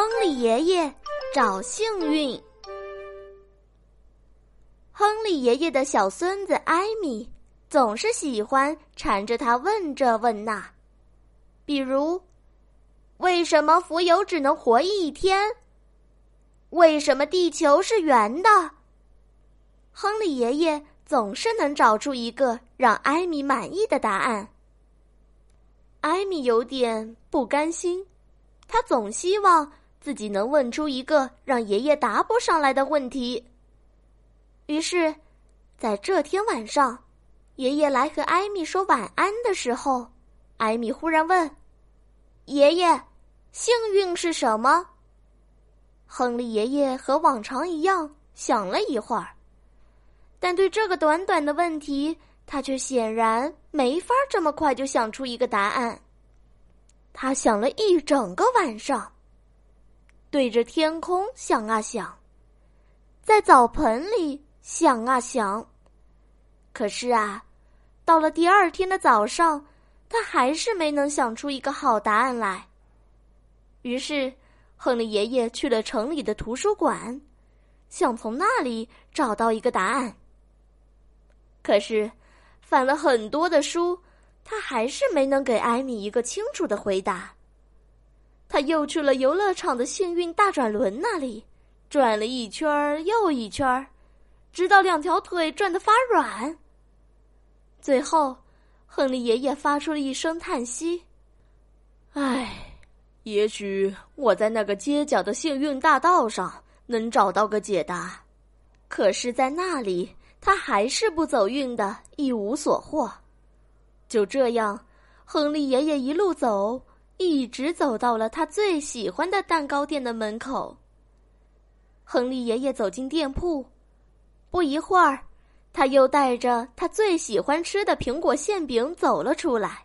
亨利爷爷找幸运。亨利爷爷的小孙子艾米总是喜欢缠着他问这问那，比如：为什么蜉蝣只能活一天？为什么地球是圆的？亨利爷爷总是能找出一个让艾米满意的答案。艾米有点不甘心，他总希望自己能问出一个让爷爷答不上来的问题。于是，在这天晚上，爷爷来和艾米说晚安的时候，艾米忽然问：“爷爷，幸运是什么？”亨利爷爷和往常一样想了一会儿，但对这个短短的问题。他却显然没法这么快就想出一个答案。他想了一整个晚上，对着天空想啊想，在澡盆里想啊想。可是啊，到了第二天的早上，他还是没能想出一个好答案来。于是，亨利爷爷去了城里的图书馆，想从那里找到一个答案。可是。翻了很多的书，他还是没能给艾米一个清楚的回答。他又去了游乐场的幸运大转轮那里，转了一圈儿又一圈儿，直到两条腿转得发软。最后，亨利爷爷发出了一声叹息：“唉，也许我在那个街角的幸运大道上能找到个解答，可是，在那里。”他还是不走运的，一无所获。就这样，亨利爷爷一路走，一直走到了他最喜欢的蛋糕店的门口。亨利爷爷走进店铺，不一会儿，他又带着他最喜欢吃的苹果馅饼走了出来。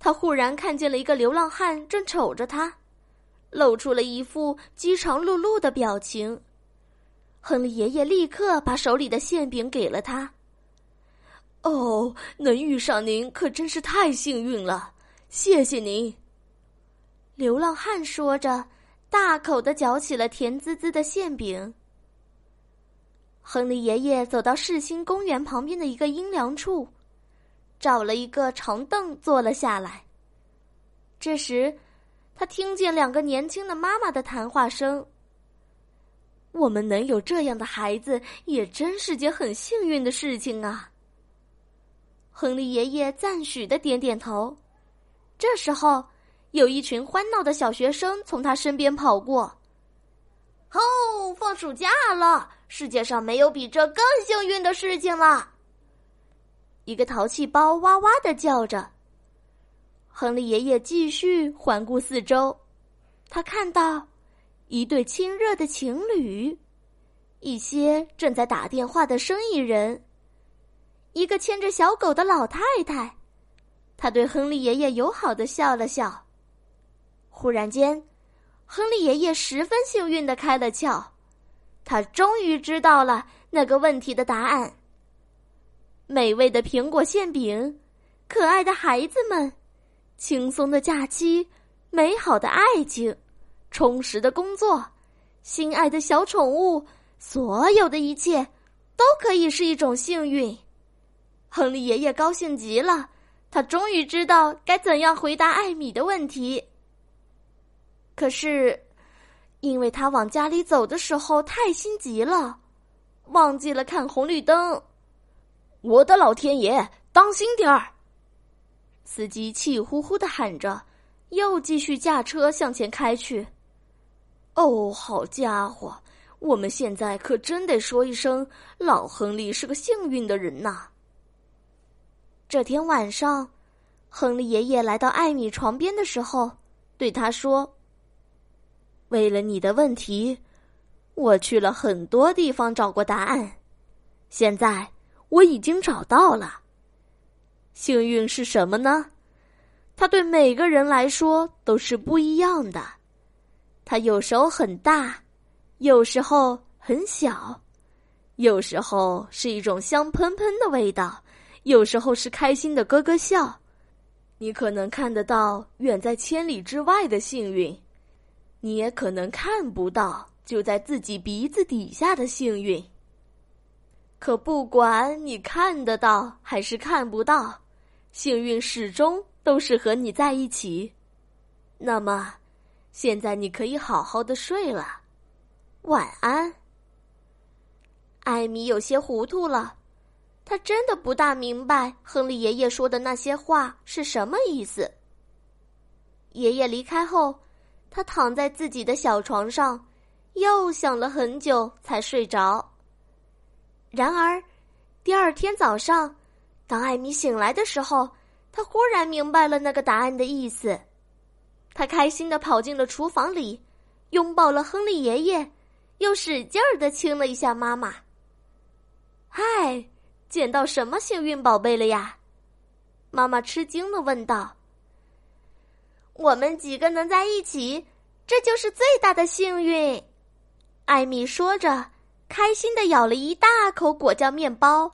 他忽然看见了一个流浪汉正瞅着他，露出了一副饥肠辘辘的表情。亨利爷爷立刻把手里的馅饼给了他。哦，能遇上您可真是太幸运了，谢谢您。流浪汉说着，大口的嚼起了甜滋滋的馅饼。亨利爷爷走到世新公园旁边的一个阴凉处，找了一个长凳坐了下来。这时，他听见两个年轻的妈妈的谈话声。我们能有这样的孩子，也真是件很幸运的事情啊。亨利爷爷赞许的点点头。这时候，有一群欢闹的小学生从他身边跑过。哦，放暑假了！世界上没有比这更幸运的事情了。一个淘气包哇哇的叫着。亨利爷爷继续环顾四周，他看到。一对亲热的情侣，一些正在打电话的生意人，一个牵着小狗的老太太，他对亨利爷爷友好的笑了笑。忽然间，亨利爷爷十分幸运的开了窍，他终于知道了那个问题的答案。美味的苹果馅饼，可爱的孩子们，轻松的假期，美好的爱情。充实的工作，心爱的小宠物，所有的一切，都可以是一种幸运。亨利爷爷高兴极了，他终于知道该怎样回答艾米的问题。可是，因为他往家里走的时候太心急了，忘记了看红绿灯。我的老天爷，当心点儿！司机气呼呼的喊着，又继续驾车向前开去。哦，好家伙！我们现在可真得说一声，老亨利是个幸运的人呐。这天晚上，亨利爷爷来到艾米床边的时候，对他说：“为了你的问题，我去了很多地方找过答案，现在我已经找到了。幸运是什么呢？它对每个人来说都是不一样的。”它有时候很大，有时候很小，有时候是一种香喷喷的味道，有时候是开心的咯咯笑。你可能看得到远在千里之外的幸运，你也可能看不到就在自己鼻子底下的幸运。可不管你看得到还是看不到，幸运始终都是和你在一起。那么，现在你可以好好的睡了，晚安。艾米有些糊涂了，他真的不大明白亨利爷爷说的那些话是什么意思。爷爷离开后，他躺在自己的小床上，又想了很久才睡着。然而，第二天早上，当艾米醒来的时候，他忽然明白了那个答案的意思。他开心的跑进了厨房里，拥抱了亨利爷爷，又使劲儿的亲了一下妈妈。嗨，捡到什么幸运宝贝了呀？妈妈吃惊的问道。我们几个能在一起，这就是最大的幸运。艾米说着，开心的咬了一大口果酱面包，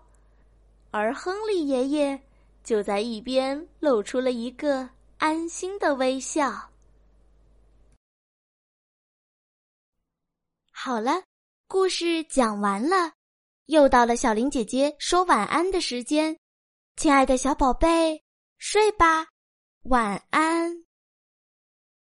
而亨利爷爷就在一边露出了一个。安心的微笑。好了，故事讲完了，又到了小林姐姐说晚安的时间。亲爱的小宝贝，睡吧，晚安。